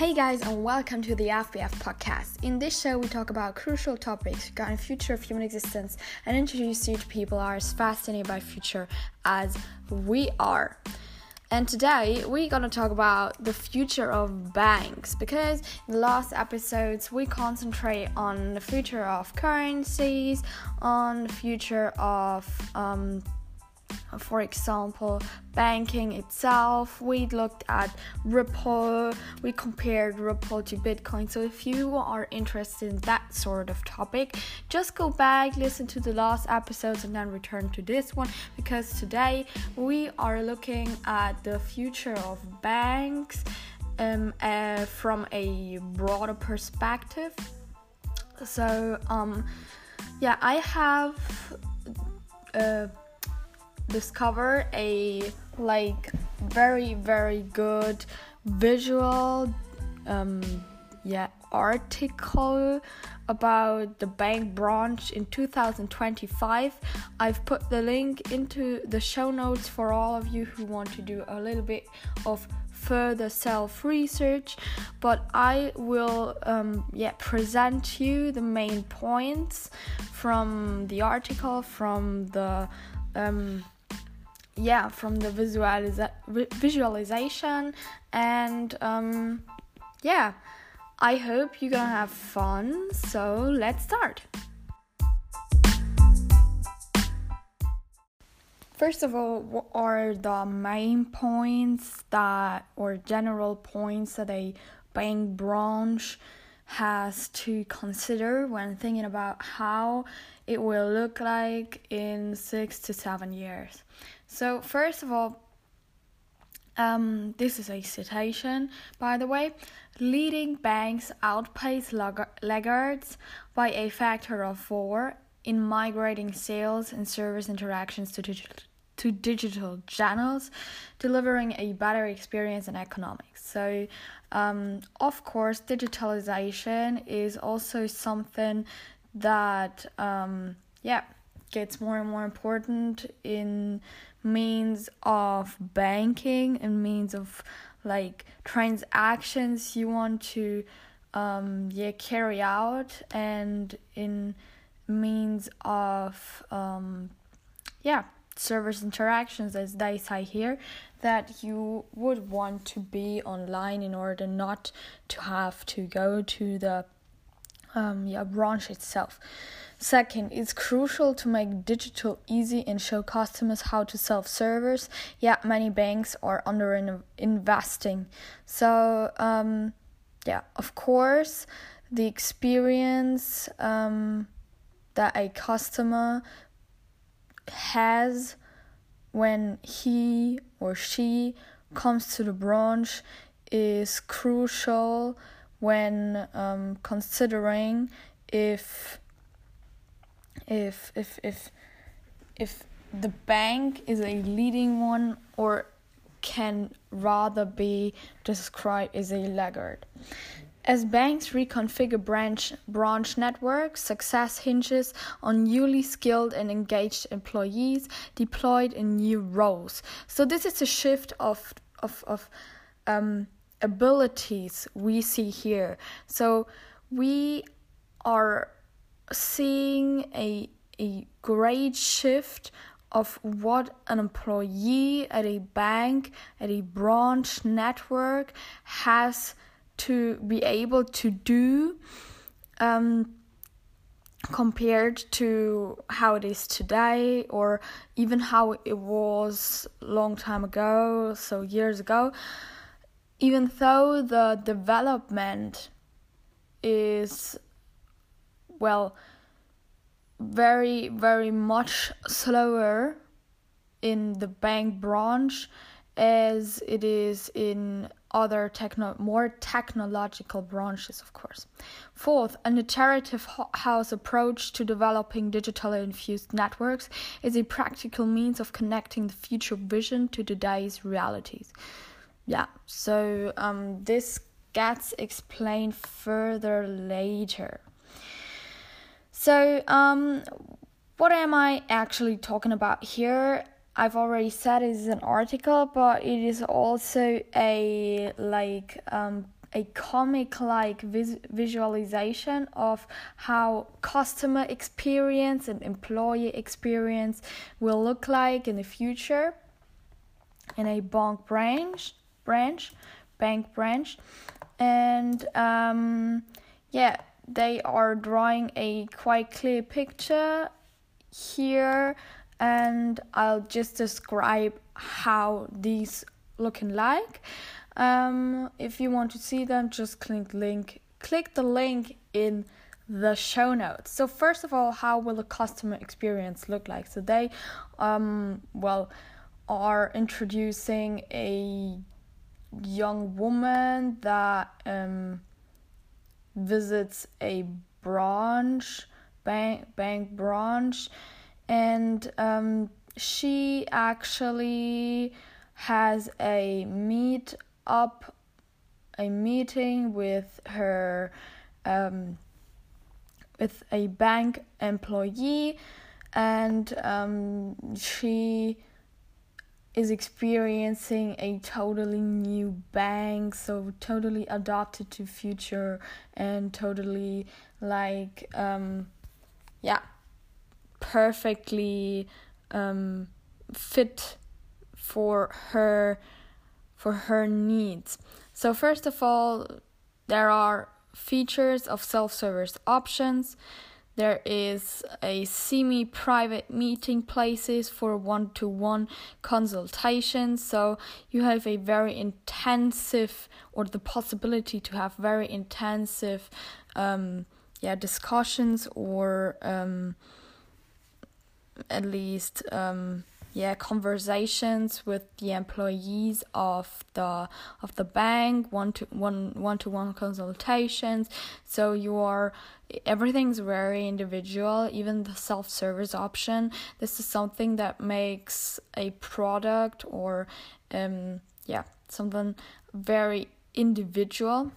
Hey guys, and welcome to the FBF podcast. In this show, we talk about crucial topics regarding future of human existence and introduce you to people who are as fascinated by future as we are. And today we're gonna talk about the future of banks because in the last episodes we concentrate on the future of currencies, on the future of um, for example, banking itself. We looked at Ripple, we compared Ripple to Bitcoin. So, if you are interested in that sort of topic, just go back, listen to the last episodes, and then return to this one because today we are looking at the future of banks um, uh, from a broader perspective. So, um, yeah, I have. Uh, discover a like very very good visual um yeah article about the bank branch in 2025 i've put the link into the show notes for all of you who want to do a little bit of further self research but i will um, yeah present you the main points from the article from the um, yeah from the visualiza- visualization. And um, yeah i hope you're gonna have fun. So let's start. First of all, what are the main points that, or general points that a bank branch has to consider when thinking about how it will look like in six to seven years? So, first of all, um, this is a citation, by the way. Leading banks outpace laggards by a factor of four in migrating sales and service interactions to digital, to digital channels, delivering a better experience in economics. So, um, of course, digitalization is also something that, um, yeah, gets more and more important in means of banking and means of like transactions you want to um yeah carry out and in means of um yeah service interactions as they say here that you would want to be online in order not to have to go to the um yeah branch itself Second, it's crucial to make digital easy and show customers how to self service. Yeah, many banks are under investing. So, um, yeah, of course, the experience um, that a customer has when he or she comes to the branch is crucial when um, considering if if if if if the bank is a leading one or can rather be described as a laggard. As banks reconfigure branch branch networks, success hinges on newly skilled and engaged employees deployed in new roles. So this is a shift of of of um, abilities we see here. So we are seeing a a great shift of what an employee at a bank at a branch network has to be able to do um, compared to how it is today or even how it was long time ago so years ago even though the development is well very very much slower in the bank branch as it is in other techno more technological branches of course. Fourth an iterative house approach to developing digitally infused networks is a practical means of connecting the future vision to today's realities yeah so um, this gets explained further later so, um, what am I actually talking about here? I've already said it is an article, but it is also a like um, a comic like vis- visualization of how customer experience and employee experience will look like in the future in a bank branch branch bank branch. And um, yeah they are drawing a quite clear picture here. And I'll just describe how these looking like. Um, if you want to see them just click link click the link in the show notes. So first of all how will the customer experience look like? So they um, well are introducing a young woman that um, visits a branch bank bank branch and um, she actually has a meet up a meeting with her um, with a bank employee and um, she is experiencing a totally new bank so totally adapted to future and totally like um yeah perfectly um fit for her for her needs. So first of all there are features of self-service options there is a semi private meeting places for one to one consultation. So you have a very intensive or the possibility to have very intensive um, yeah discussions or um, at least um, yeah conversations with the employees of the of the bank one to one one to one consultations. So you are everything's very individual even the self-service option. This is something that makes a product or um yeah something very individual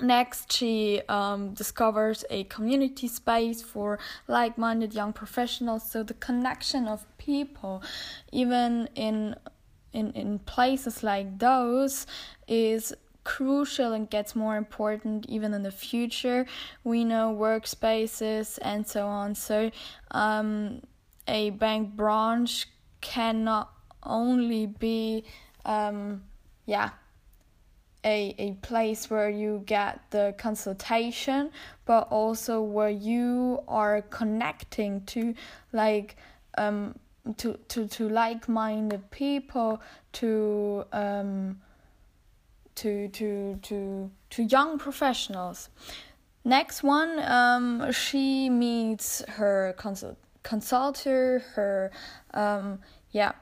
Next, she um, discovers a community space for like minded young professionals. So, the connection of people, even in, in, in places like those, is crucial and gets more important even in the future. We know workspaces and so on. So, um, a bank branch cannot only be, um, yeah a, a place where you get the consultation but also where you are connecting to like um to to, to like-minded people to um to to to to young professionals. Next one um she meets her consult consultant her um yeah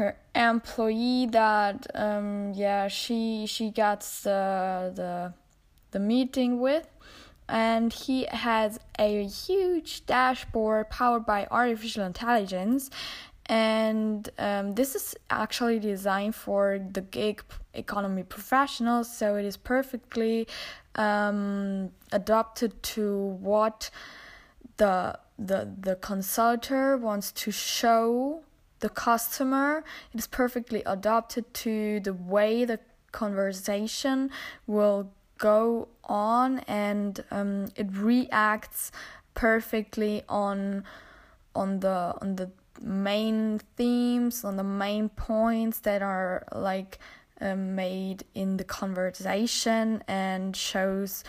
her employee that um yeah she she gets the the the meeting with. And he has a huge dashboard powered by artificial intelligence. And um, this is actually designed for the gig economy professionals. So it is perfectly um, adapted to what the the the consultant wants to show the customer. It is perfectly adapted to the way the conversation will go on and um, it reacts perfectly on on the on the main themes on the main points that are like um, made in the conversation and shows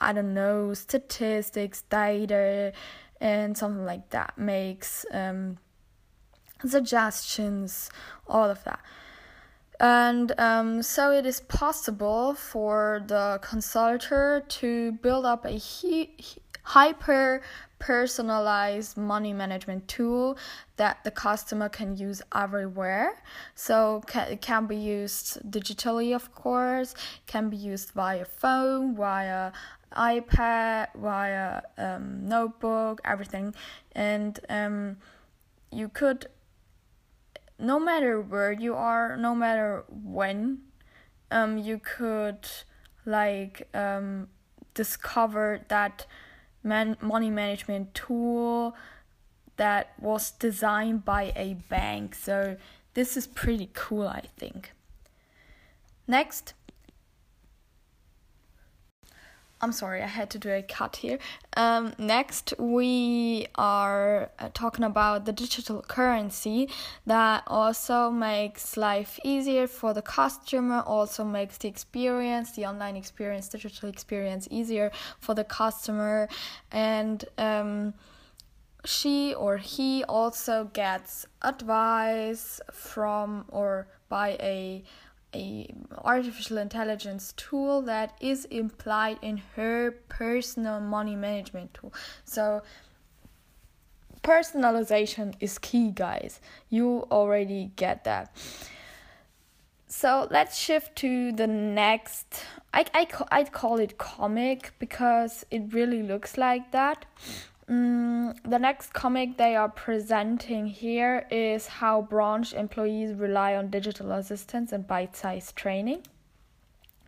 i don't know statistics data and something like that makes um, suggestions, all of that. And um, so it is possible for the consultant to build up a hyper personalized money management tool that the customer can use everywhere. So it can be used digitally, of course, can be used via phone, via iPad, via um, notebook, everything. And um, you could no matter where you are, no matter when, um, you could like um, discover that man- money management tool that was designed by a bank. So this is pretty cool, I think. Next, I'm sorry, I had to do a cut here. Um, next, we are uh, talking about the digital currency that also makes life easier for the customer, also makes the experience, the online experience, digital experience easier for the customer, and um, she or he also gets advice from or by a a artificial intelligence tool that is implied in her personal money management tool. So personalization is key, guys. You already get that. So let's shift to the next. I I I'd call it comic because it really looks like that. Mm, the next comic they are presenting here is how branch employees rely on digital assistance and bite sized training.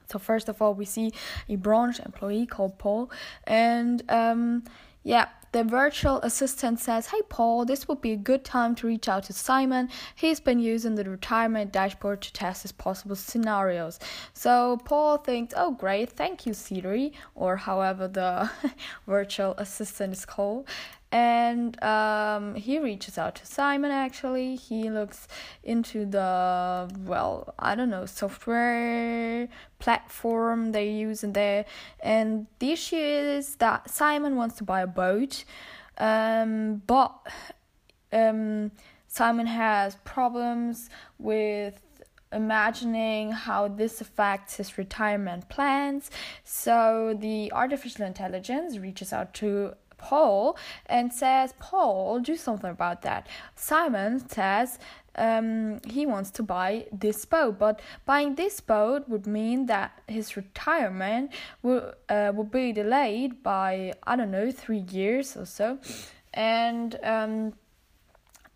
So, first of all, we see a branch employee called Paul, and um, yeah, the virtual assistant says, Hey Paul, this would be a good time to reach out to Simon. He's been using the retirement dashboard to test his possible scenarios. So Paul thinks, Oh, great, thank you, Siri, or however the virtual assistant is called and um, he reaches out to Simon actually. He looks into the, well, I don't know, software platform they use in there. And the issue is that Simon wants to buy a boat, um, but um, Simon has problems with imagining how this affects his retirement plans. So the artificial intelligence reaches out to Paul and says, Paul, do something about that. Simon says, um, he wants to buy this boat, but buying this boat would mean that his retirement will uh, will be delayed by I don't know three years or so, and um,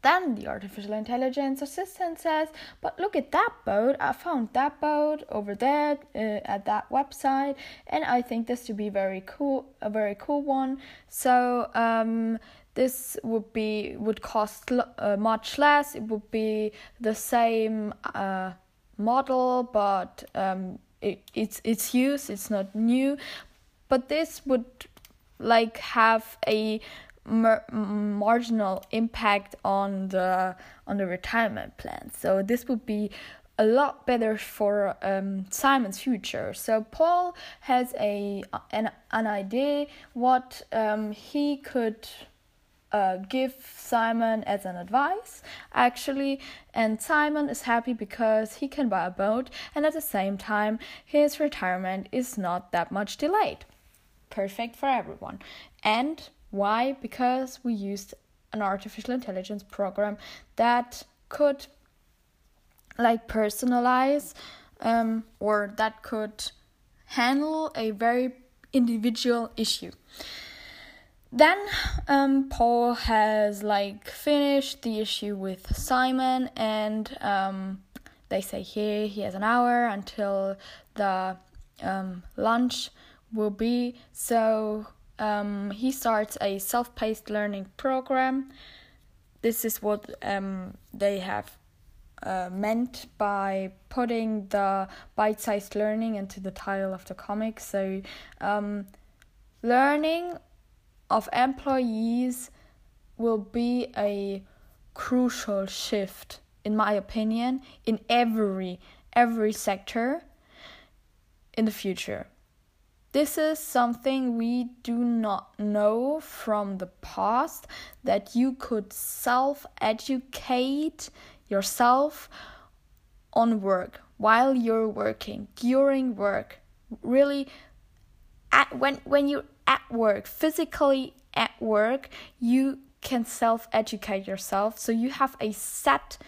then the artificial intelligence assistant says, But look at that boat. I found that boat over there uh, at that website, and I think this to be very cool, a very cool one. So, um, this would be would cost uh, much less. It would be the same uh, model, but um, it, it's it's used. It's not new, but this would like have a mar- marginal impact on the on the retirement plan. So this would be a lot better for um, Simon's future. So Paul has a an, an idea what um, he could uh, give Simon as an advice actually, and Simon is happy because he can buy a boat, and at the same time his retirement is not that much delayed. Perfect for everyone, and why? Because we used an artificial intelligence program that could like personalize um, or that could handle a very individual issue. Then um, Paul has like finished the issue with Simon, and um, they say here he has an hour until the um, lunch will be. So um, he starts a self paced learning program. This is what um, they have uh, meant by putting the bite sized learning into the title of the comic. So, um, learning of employees will be a crucial shift in my opinion in every every sector in the future this is something we do not know from the past that you could self educate yourself on work while you're working, during work. Really, at, when, when you're at work, physically at work, you can self educate yourself. So you have a set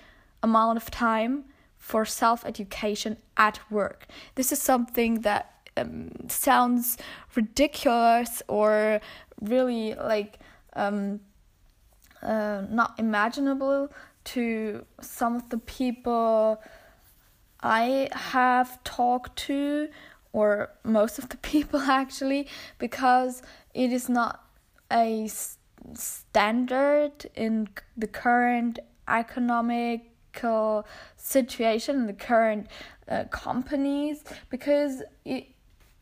amount of time for self education at work. This is something that um, sounds ridiculous or really like um, uh, not imaginable to some of the people I have talked to, or most of the people actually, because it is not a standard in the current economic political situation in the current uh, companies because it,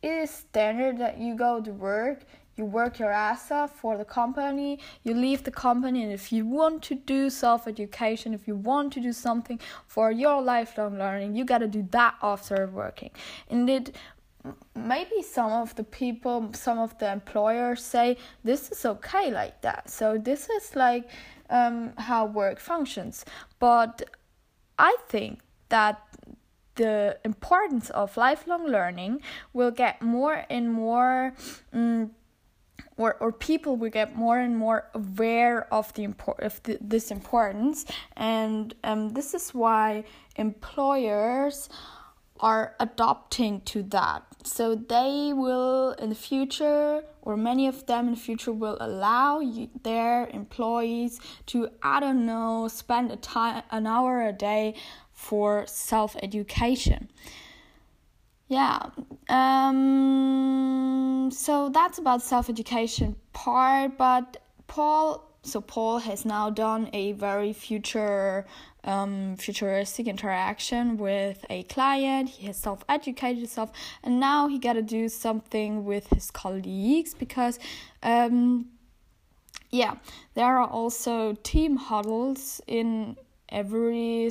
it is standard that you go to work you work your ass off for the company you leave the company and if you want to do self education if you want to do something for your lifelong learning you got to do that after working. And it maybe some of the people some of the employers say this is okay like that. So this is like um, how work functions. But i think that the importance of lifelong learning will get more and more um, or, or people will get more and more aware of the import of the, this importance. And um, this is why employers are adopting to that. So they will in the future or many of them in the future will allow you, their employees to i don't know spend a time an hour a day for self education yeah um so that's about self education part but paul so paul has now done a very future um, futuristic interaction with a client. He has self-educated himself and now he got to do something with his colleagues because um, yeah there are also team huddles in every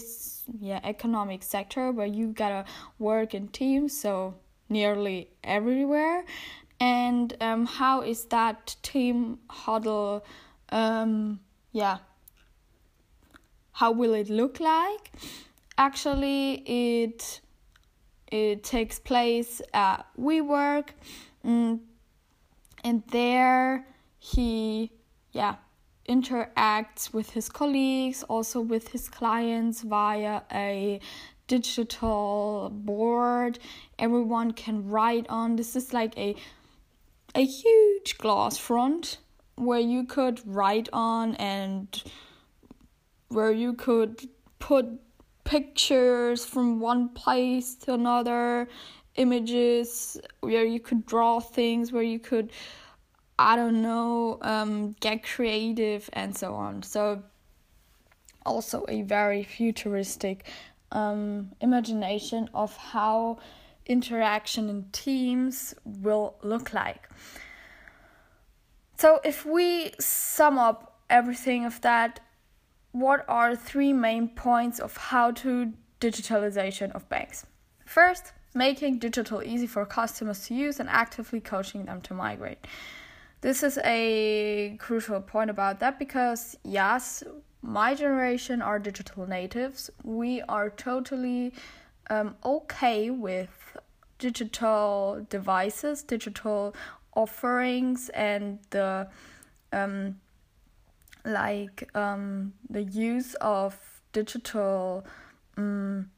yeah economic sector where you gotta work in teams so nearly everywhere. And um, how is that team huddle um, yeah how will it look like? Actually it it takes place at WeWork mm, and there he yeah interacts with his colleagues, also with his clients via a digital board. Everyone can write on. This is like a a huge glass front where you could write on and where you could put pictures from one place to another, images where you could draw things, where you could I don't know, um, get creative and so on. So, also a very futuristic um, imagination of how interaction in teams will look like. So, if we sum up everything of that, what are three main points of how to digitalization of banks? First, making digital easy for customers to use and actively coaching them to migrate. This is a crucial point about that because, yes, my generation are digital natives. We are totally um, okay with digital devices, digital offerings, and the um, like um, the use of digital um,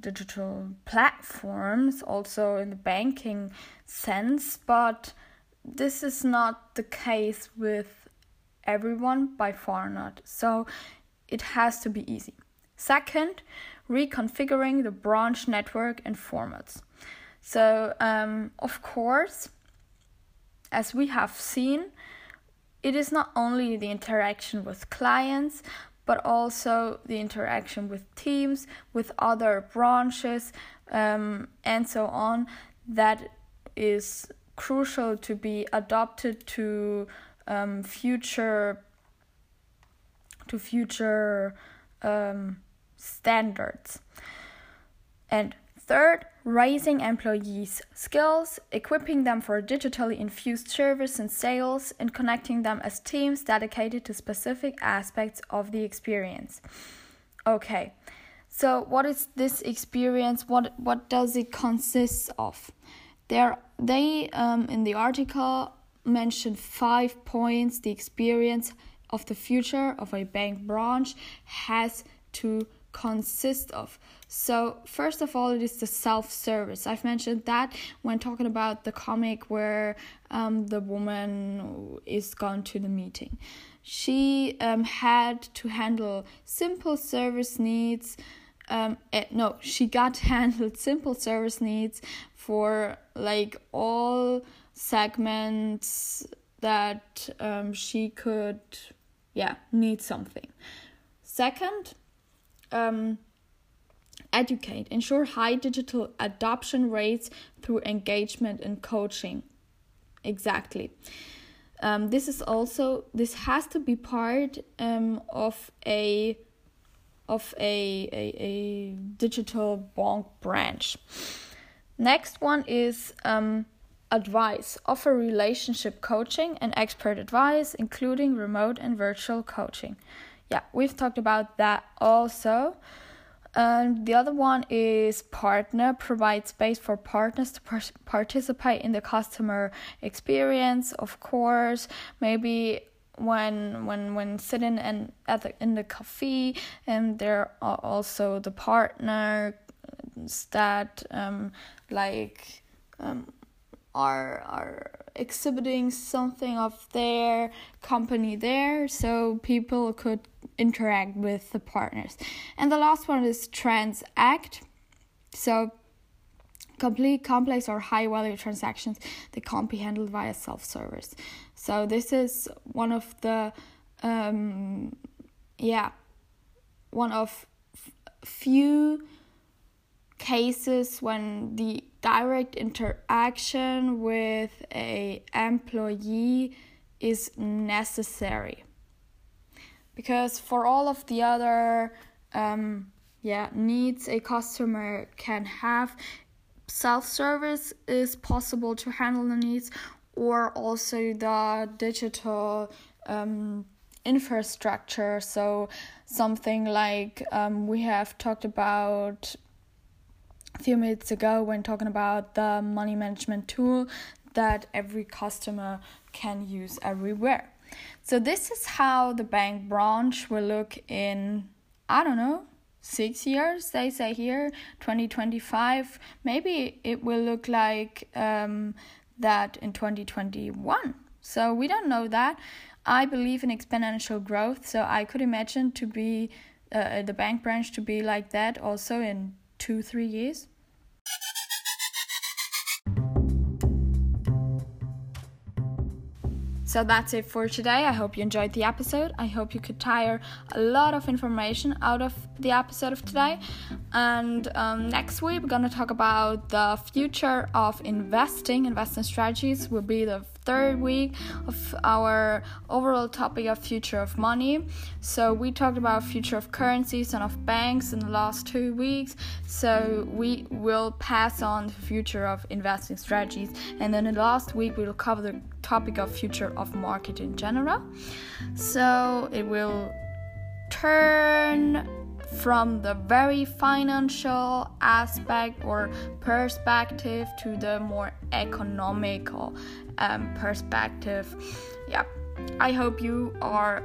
digital platforms also in the banking sense but this is not the case with everyone, by far not. So it has to be easy. Second, reconfiguring the branch network and formats. So, um, of course, as we have seen, it is not only the interaction with clients, but also the interaction with teams, with other branches, um, and so on, that is crucial to be adopted to um, future to future um, standards. And third, raising employees' skills, equipping them for digitally infused service and sales, and connecting them as teams dedicated to specific aspects of the experience. Okay, so what is this experience? What what does it consist of? There, they um, in the article mentioned five points the experience of the future of a bank branch has to consist of. So, first of all, it is the self service. I've mentioned that when talking about the comic where um, the woman is gone to the meeting. She um, had to handle simple service needs. Um, eh, no, she got handled simple service needs for like all segments that um, she could yeah need something second um, educate, ensure high digital adoption rates through engagement and coaching. Exactly. Um, this is also this has to be part um, of a of a, a, a digital bank branch. Next one is um, advice. Offer relationship coaching and expert advice, including remote and virtual coaching. Yeah, we've talked about that also. And the other one is partner, provide space for partners to par- participate in the customer experience, of course. Maybe when when when sitting and at the, in the cafe and there are also the partner that um like um are are exhibiting something of their company there so people could interact with the partners. And the last one is transact. So complete complex or high value transactions that can't be handled via self-service. So this is one of the um yeah one of f- few cases when the direct interaction with a employee is necessary. Because for all of the other um, yeah needs a customer can have self-service is possible to handle the needs or also the digital um, infrastructure so something like um, we have talked about a few minutes ago when talking about the money management tool that every customer can use everywhere. So, this is how the bank branch will look in, I don't know, six years, they say here, 2025. Maybe it will look like um, that in 2021. So, we don't know that. I believe in exponential growth, so I could imagine to be uh, the bank branch to be like that also in two, three years. So that's it for today. I hope you enjoyed the episode. I hope you could tire a lot of information out of the episode of today. And um, next week, we're going to talk about the future of investing. Investment strategies will be the third week of our overall topic of future of money. So we talked about future of currencies and of banks in the last two weeks. So we will pass on the future of investing strategies. And then in the last week we will cover the topic of future of market in general. So it will turn from the very financial aspect or perspective to the more economical um, perspective. Yeah, I hope you are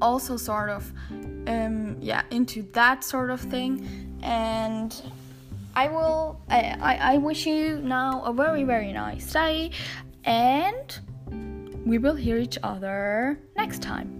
also sort of um, yeah into that sort of thing, and I will. I, I, I wish you now a very very nice day, and we will hear each other next time.